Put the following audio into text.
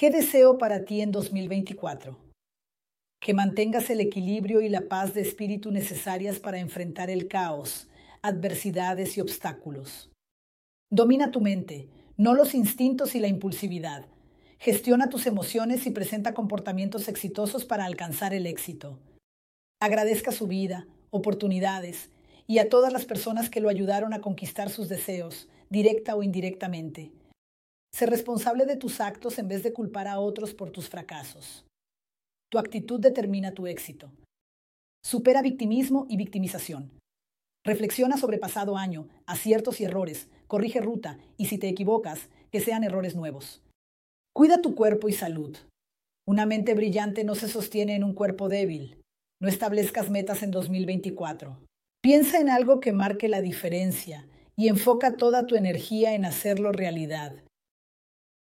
¿Qué deseo para ti en 2024? Que mantengas el equilibrio y la paz de espíritu necesarias para enfrentar el caos, adversidades y obstáculos. Domina tu mente, no los instintos y la impulsividad. Gestiona tus emociones y presenta comportamientos exitosos para alcanzar el éxito. Agradezca su vida, oportunidades y a todas las personas que lo ayudaron a conquistar sus deseos, directa o indirectamente. Sé responsable de tus actos en vez de culpar a otros por tus fracasos. Tu actitud determina tu éxito. Supera victimismo y victimización. Reflexiona sobre pasado año, aciertos y errores, corrige ruta y si te equivocas, que sean errores nuevos. Cuida tu cuerpo y salud. Una mente brillante no se sostiene en un cuerpo débil. No establezcas metas en 2024. Piensa en algo que marque la diferencia y enfoca toda tu energía en hacerlo realidad.